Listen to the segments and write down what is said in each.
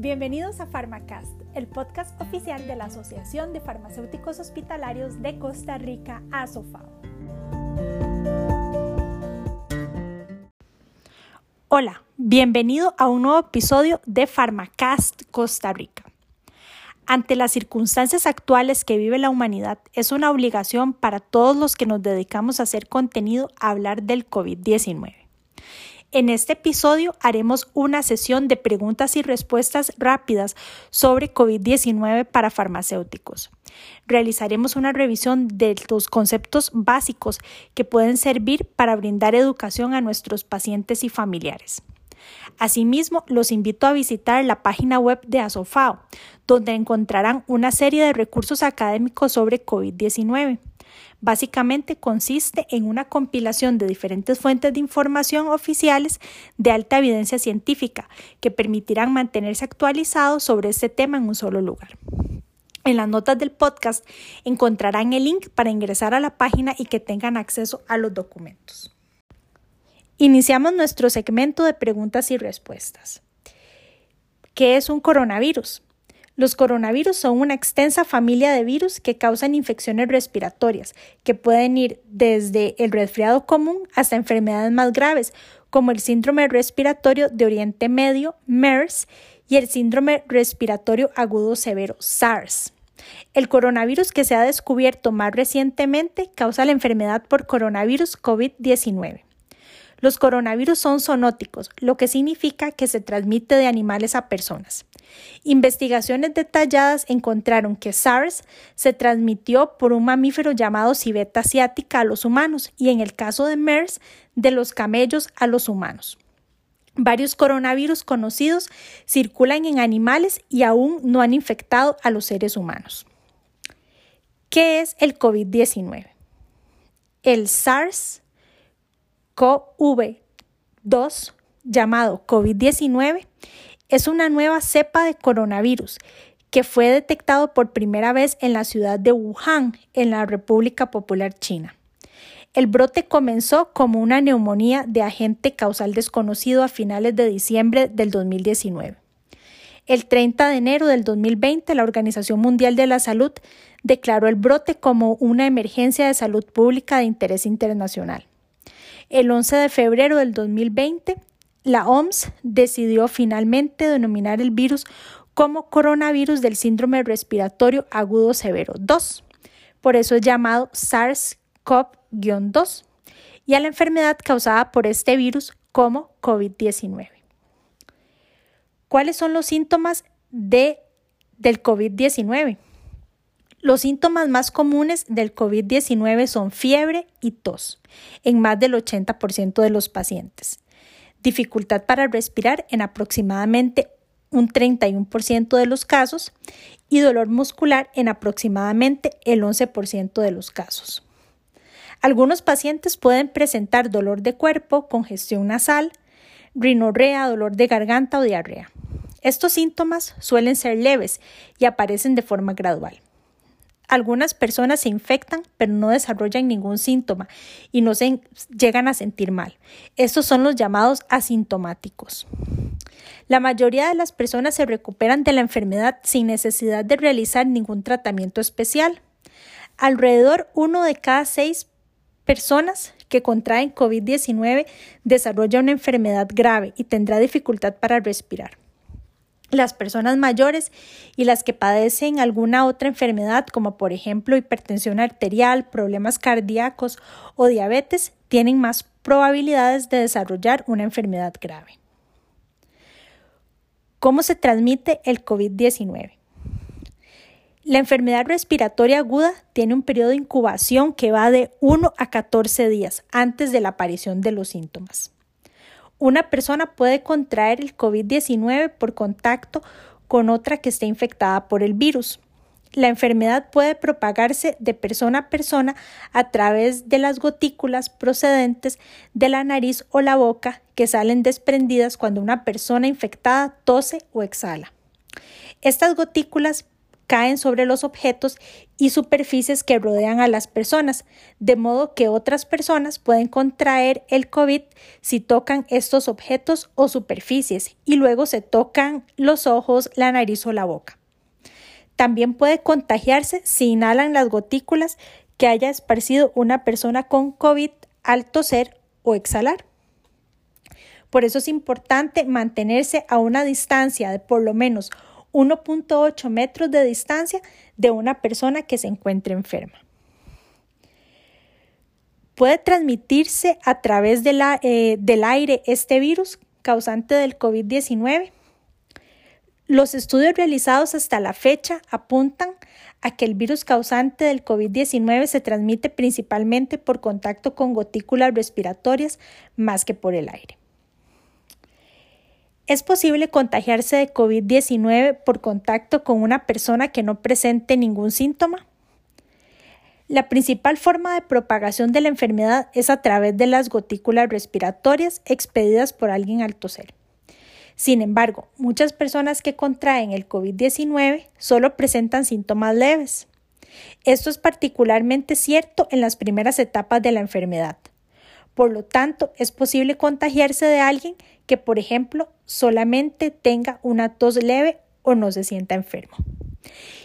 bienvenidos a Pharmacast, el podcast oficial de la Asociación de Farmacéuticos Hospitalarios de Costa Rica, ASOFAO. Hola, bienvenido a un nuevo episodio de Pharmacast Costa Rica. Ante las circunstancias actuales que vive la humanidad, es una obligación para todos los que nos dedicamos a hacer contenido a hablar del COVID-19. En este episodio haremos una sesión de preguntas y respuestas rápidas sobre COVID-19 para farmacéuticos. Realizaremos una revisión de los conceptos básicos que pueden servir para brindar educación a nuestros pacientes y familiares. Asimismo, los invito a visitar la página web de ASOFAO, donde encontrarán una serie de recursos académicos sobre COVID-19. Básicamente consiste en una compilación de diferentes fuentes de información oficiales de alta evidencia científica que permitirán mantenerse actualizados sobre este tema en un solo lugar. En las notas del podcast encontrarán el link para ingresar a la página y que tengan acceso a los documentos. Iniciamos nuestro segmento de preguntas y respuestas. ¿Qué es un coronavirus? Los coronavirus son una extensa familia de virus que causan infecciones respiratorias, que pueden ir desde el resfriado común hasta enfermedades más graves, como el síndrome respiratorio de Oriente Medio, MERS, y el síndrome respiratorio agudo severo, SARS. El coronavirus que se ha descubierto más recientemente causa la enfermedad por coronavirus COVID-19. Los coronavirus son zoonóticos, lo que significa que se transmite de animales a personas. Investigaciones detalladas encontraron que SARS se transmitió por un mamífero llamado civeta asiática a los humanos y en el caso de MERS de los camellos a los humanos. Varios coronavirus conocidos circulan en animales y aún no han infectado a los seres humanos. ¿Qué es el COVID-19? El SARS-CoV-2, llamado COVID-19, es una nueva cepa de coronavirus que fue detectado por primera vez en la ciudad de Wuhan, en la República Popular China. El brote comenzó como una neumonía de agente causal desconocido a finales de diciembre del 2019. El 30 de enero del 2020, la Organización Mundial de la Salud declaró el brote como una emergencia de salud pública de interés internacional. El 11 de febrero del 2020, la OMS decidió finalmente denominar el virus como coronavirus del síndrome respiratorio agudo severo 2. Por eso es llamado SARS-CoV-2 y a la enfermedad causada por este virus como COVID-19. ¿Cuáles son los síntomas de, del COVID-19? Los síntomas más comunes del COVID-19 son fiebre y tos en más del 80% de los pacientes dificultad para respirar en aproximadamente un 31% de los casos y dolor muscular en aproximadamente el 11% de los casos. Algunos pacientes pueden presentar dolor de cuerpo, congestión nasal, rinorrea, dolor de garganta o diarrea. Estos síntomas suelen ser leves y aparecen de forma gradual. Algunas personas se infectan pero no desarrollan ningún síntoma y no llegan a sentir mal. Estos son los llamados asintomáticos. La mayoría de las personas se recuperan de la enfermedad sin necesidad de realizar ningún tratamiento especial. Alrededor uno de cada seis personas que contraen COVID-19 desarrolla una enfermedad grave y tendrá dificultad para respirar. Las personas mayores y las que padecen alguna otra enfermedad, como por ejemplo hipertensión arterial, problemas cardíacos o diabetes, tienen más probabilidades de desarrollar una enfermedad grave. ¿Cómo se transmite el COVID-19? La enfermedad respiratoria aguda tiene un periodo de incubación que va de 1 a 14 días antes de la aparición de los síntomas. Una persona puede contraer el COVID-19 por contacto con otra que esté infectada por el virus. La enfermedad puede propagarse de persona a persona a través de las gotículas procedentes de la nariz o la boca que salen desprendidas cuando una persona infectada tose o exhala. Estas gotículas caen sobre los objetos y superficies que rodean a las personas, de modo que otras personas pueden contraer el COVID si tocan estos objetos o superficies y luego se tocan los ojos, la nariz o la boca. También puede contagiarse si inhalan las gotículas que haya esparcido una persona con COVID al toser o exhalar. Por eso es importante mantenerse a una distancia de por lo menos 1.8 metros de distancia de una persona que se encuentre enferma. Puede transmitirse a través eh, del aire este virus causante del COVID-19. Los estudios realizados hasta la fecha apuntan a que el virus causante del COVID-19 se transmite principalmente por contacto con gotículas respiratorias más que por el aire. ¿Es posible contagiarse de COVID-19 por contacto con una persona que no presente ningún síntoma? La principal forma de propagación de la enfermedad es a través de las gotículas respiratorias expedidas por alguien al toser. Sin embargo, muchas personas que contraen el COVID-19 solo presentan síntomas leves. Esto es particularmente cierto en las primeras etapas de la enfermedad. Por lo tanto, es posible contagiarse de alguien que, por ejemplo, solamente tenga una tos leve o no se sienta enfermo.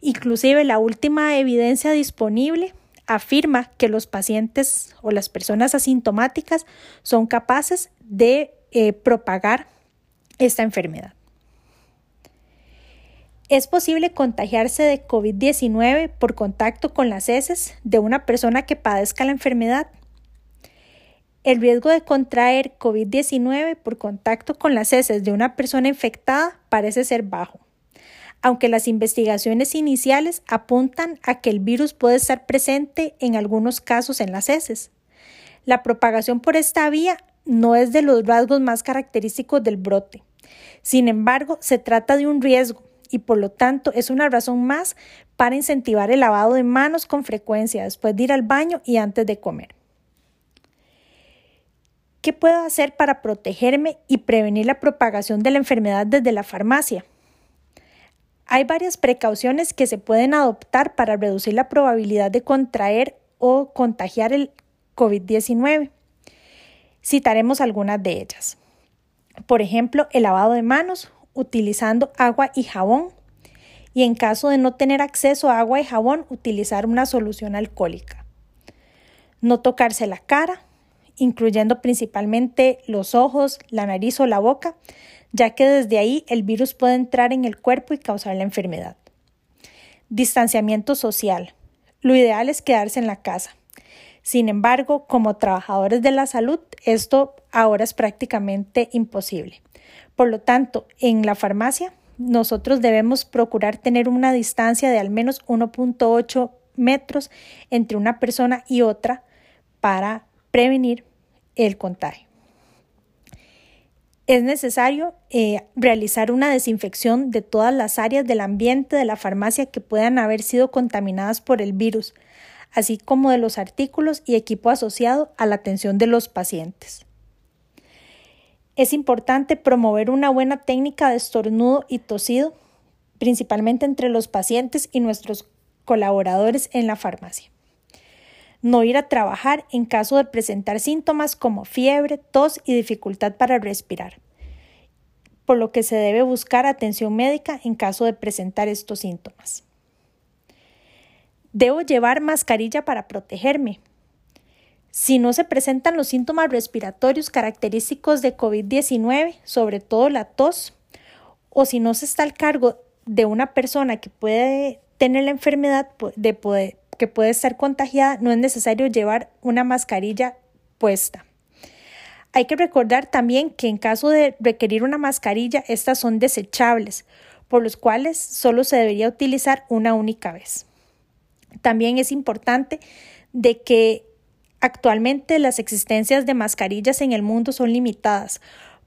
Inclusive la última evidencia disponible afirma que los pacientes o las personas asintomáticas son capaces de eh, propagar esta enfermedad. Es posible contagiarse de COVID-19 por contacto con las heces de una persona que padezca la enfermedad el riesgo de contraer COVID-19 por contacto con las heces de una persona infectada parece ser bajo, aunque las investigaciones iniciales apuntan a que el virus puede estar presente en algunos casos en las heces. La propagación por esta vía no es de los rasgos más característicos del brote. Sin embargo, se trata de un riesgo y por lo tanto es una razón más para incentivar el lavado de manos con frecuencia después de ir al baño y antes de comer. ¿Qué puedo hacer para protegerme y prevenir la propagación de la enfermedad desde la farmacia? Hay varias precauciones que se pueden adoptar para reducir la probabilidad de contraer o contagiar el COVID-19. Citaremos algunas de ellas. Por ejemplo, el lavado de manos utilizando agua y jabón y en caso de no tener acceso a agua y jabón, utilizar una solución alcohólica. No tocarse la cara, incluyendo principalmente los ojos, la nariz o la boca, ya que desde ahí el virus puede entrar en el cuerpo y causar la enfermedad. Distanciamiento social. Lo ideal es quedarse en la casa. Sin embargo, como trabajadores de la salud, esto ahora es prácticamente imposible. Por lo tanto, en la farmacia, nosotros debemos procurar tener una distancia de al menos 1.8 metros entre una persona y otra para prevenir el contagio. Es necesario eh, realizar una desinfección de todas las áreas del ambiente de la farmacia que puedan haber sido contaminadas por el virus, así como de los artículos y equipo asociado a la atención de los pacientes. Es importante promover una buena técnica de estornudo y tosido, principalmente entre los pacientes y nuestros colaboradores en la farmacia no ir a trabajar en caso de presentar síntomas como fiebre, tos y dificultad para respirar, por lo que se debe buscar atención médica en caso de presentar estos síntomas. Debo llevar mascarilla para protegerme. Si no se presentan los síntomas respiratorios característicos de COVID-19, sobre todo la tos, o si no se está al cargo de una persona que puede tener la enfermedad de poder, que puede estar contagiada, no es necesario llevar una mascarilla puesta. Hay que recordar también que en caso de requerir una mascarilla, estas son desechables, por los cuales solo se debería utilizar una única vez. También es importante de que actualmente las existencias de mascarillas en el mundo son limitadas,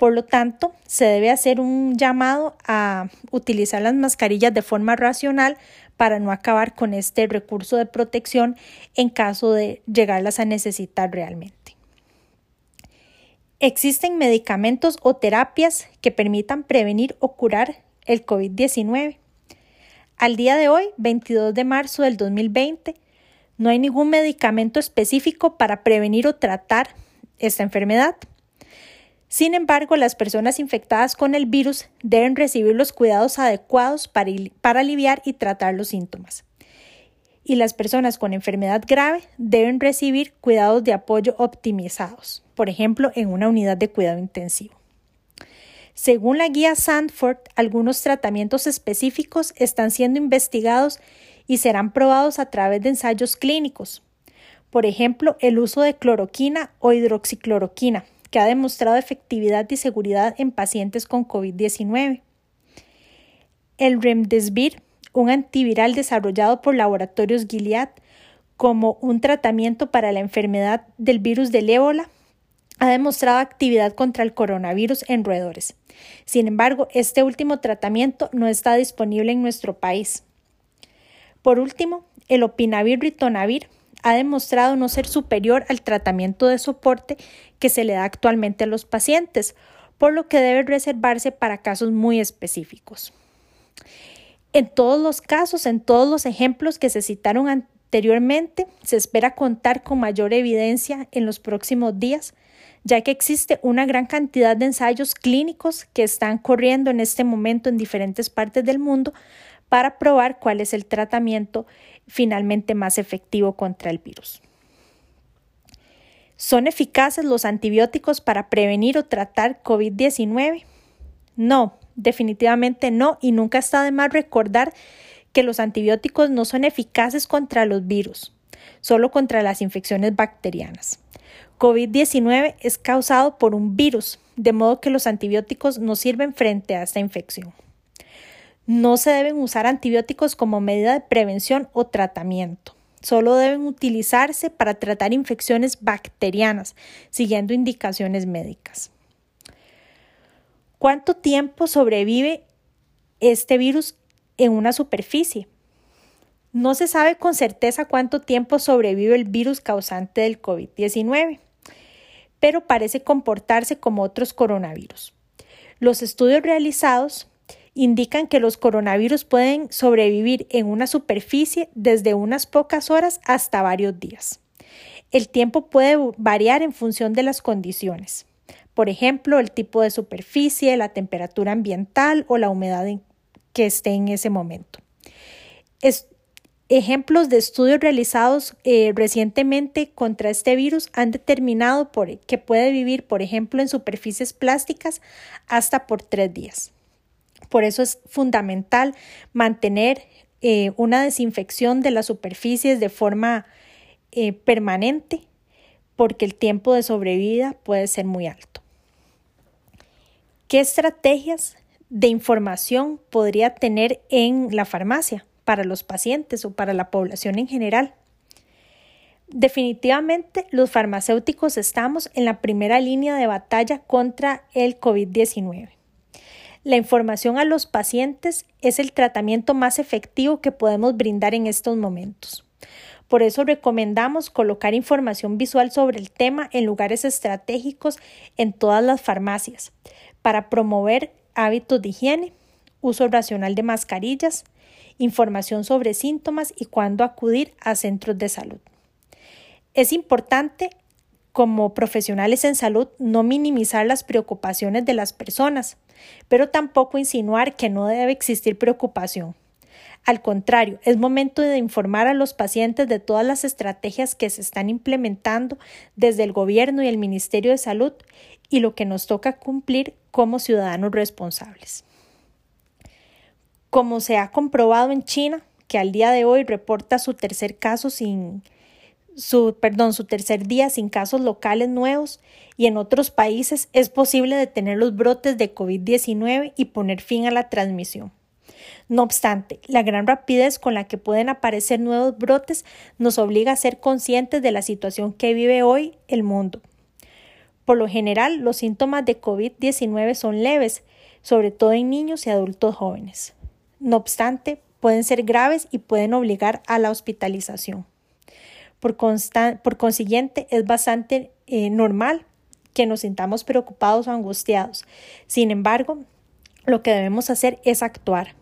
por lo tanto, se debe hacer un llamado a utilizar las mascarillas de forma racional para no acabar con este recurso de protección en caso de llegarlas a necesitar realmente. Existen medicamentos o terapias que permitan prevenir o curar el COVID-19. Al día de hoy, 22 de marzo del 2020, no hay ningún medicamento específico para prevenir o tratar esta enfermedad. Sin embargo, las personas infectadas con el virus deben recibir los cuidados adecuados para, para, aliviar y tratar los síntomas. Y las personas con enfermedad grave deben recibir cuidados de apoyo optimizados, por ejemplo, en una unidad de cuidado intensivo. Según la guía Sandford, algunos tratamientos específicos están siendo investigados y serán probados a través de ensayos clínicos. Por ejemplo, el uso de cloroquina o hidroxicloroquina, que ha demostrado efectividad y seguridad en pacientes con COVID-19. El Remdesivir, un antiviral desarrollado por laboratorios Gilead como un tratamiento para la enfermedad del virus del ébola, ha demostrado actividad contra el coronavirus en roedores. Sin embargo, este último tratamiento no está disponible en nuestro país. Por último, el opinavir ritonavir ha demostrado no ser superior al tratamiento de soporte que se le da actualmente a los pacientes, por lo que debe reservarse para casos muy específicos. En todos los casos, en todos los ejemplos que se citaron anteriormente, se espera contar con mayor evidencia en los próximos días, ya que existe una gran cantidad de ensayos clínicos que están corriendo en este momento en diferentes partes del mundo para probar cuál es el tratamiento finalmente más efectivo contra el virus. ¿Son eficaces los antibióticos para prevenir o tratar COVID-19? No, definitivamente no, y nunca está de más recordar que los antibióticos no son eficaces contra los virus, solo contra las infecciones bacterianas. COVID-19 es causado por un virus, de modo que los antibióticos no sirven frente a esta infección. No se deben usar antibióticos como medida de prevención o tratamiento. Solo deben utilizarse para tratar infecciones bacterianas, siguiendo indicaciones médicas. ¿Cuánto tiempo sobrevive este virus en una superficie? No se sabe con certeza cuánto tiempo sobrevive el virus causante del COVID-19, pero parece comportarse como otros coronavirus. Los estudios realizados indican que los coronavirus pueden sobrevivir en una superficie desde unas pocas horas hasta varios días. El tiempo puede variar en función de las condiciones. Por ejemplo, el tipo de superficie, la temperatura ambiental o la humedad que esté en ese momento. ejemplos de estudios realizados eh, recientemente contra este virus han determinado que puede vivir, por ejemplo, en superficies plásticas hasta por tres días. Por eso es fundamental mantener eh, una desinfección de las superficies de forma eh, permanente porque el tiempo de sobrevida puede ser muy alto. ¿Qué estrategias de información podría tener en la farmacia para los pacientes o para la población en general? Definitivamente los farmacéuticos estamos en la primera línea de batalla contra el COVID-19. La información a los pacientes es el tratamiento más efectivo que podemos brindar en estos momentos. Por eso recomendamos colocar información visual sobre el tema en lugares estratégicos en todas las farmacias para promover hábitos de higiene, uso racional de mascarillas, información sobre síntomas y cuándo acudir a centros de salud. Es importante como profesionales en salud no minimizar las preocupaciones de las personas, pero tampoco insinuar que no debe existir preocupación. Al contrario, es momento de informar a los pacientes de todas las estrategias que se están implementando desde el Gobierno y el Ministerio de Salud y lo que nos toca cumplir como ciudadanos responsables. Como se ha comprobado en China, que al día de hoy reporta su tercer caso sin su, perdón, su tercer día sin casos locales nuevos y en otros países es posible detener los brotes de COVID-19 y poner fin a la transmisión. No obstante, la gran rapidez con la que pueden aparecer nuevos brotes nos obliga a ser conscientes de la situación que vive hoy el mundo. Por lo general, los síntomas de COVID-19 son leves, sobre todo en niños y adultos jóvenes. No obstante, pueden ser graves y pueden obligar a la hospitalización. Por, por consiguiente, es bastante eh, normal que nos sintamos preocupados o angustiados. Sin embargo, lo que debemos hacer es actuar.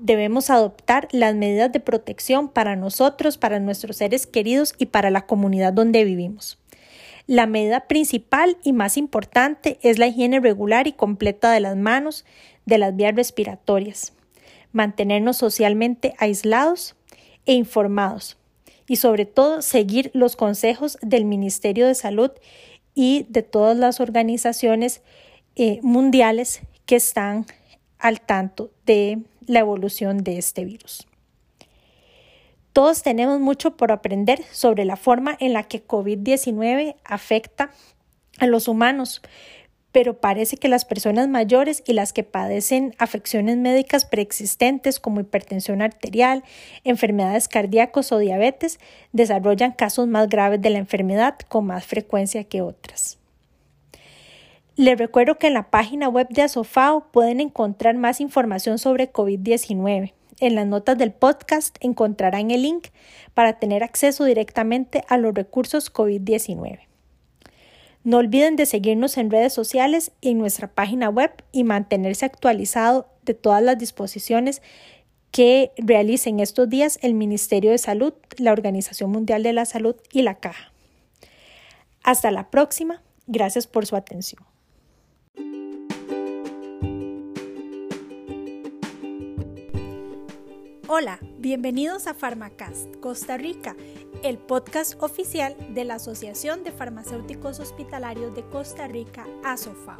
debemos adoptar las medidas de protección para nosotros, para nuestros seres queridos y para la comunidad donde vivimos. La medida principal y más importante es la higiene regular y completa de las manos, de las vías respiratorias, mantenernos socialmente aislados e informados y sobre todo seguir los consejos del Ministerio de Salud y de todas las organizaciones eh, mundiales que están al tanto de la evolución de este virus. Todos tenemos mucho por aprender sobre la forma en la que COVID-19 afecta a los humanos, pero parece que las personas mayores y las que padecen afecciones médicas preexistentes como hipertensión arterial, enfermedades cardíacas o diabetes desarrollan casos más graves de la enfermedad con más frecuencia que otras. Les recuerdo que en la página web de Asofao pueden encontrar más información sobre COVID-19. En las notas del podcast encontrarán el link para tener acceso directamente a los recursos COVID-19. No olviden de seguirnos en redes sociales y en nuestra página web y mantenerse actualizado de todas las disposiciones que realicen estos días el Ministerio de Salud, la Organización Mundial de la Salud y la Caja. Hasta la próxima. Gracias por su atención. Hola, bienvenidos a Pharmacast Costa Rica, el podcast oficial de la Asociación de Farmacéuticos Hospitalarios de Costa Rica, ASOFAO.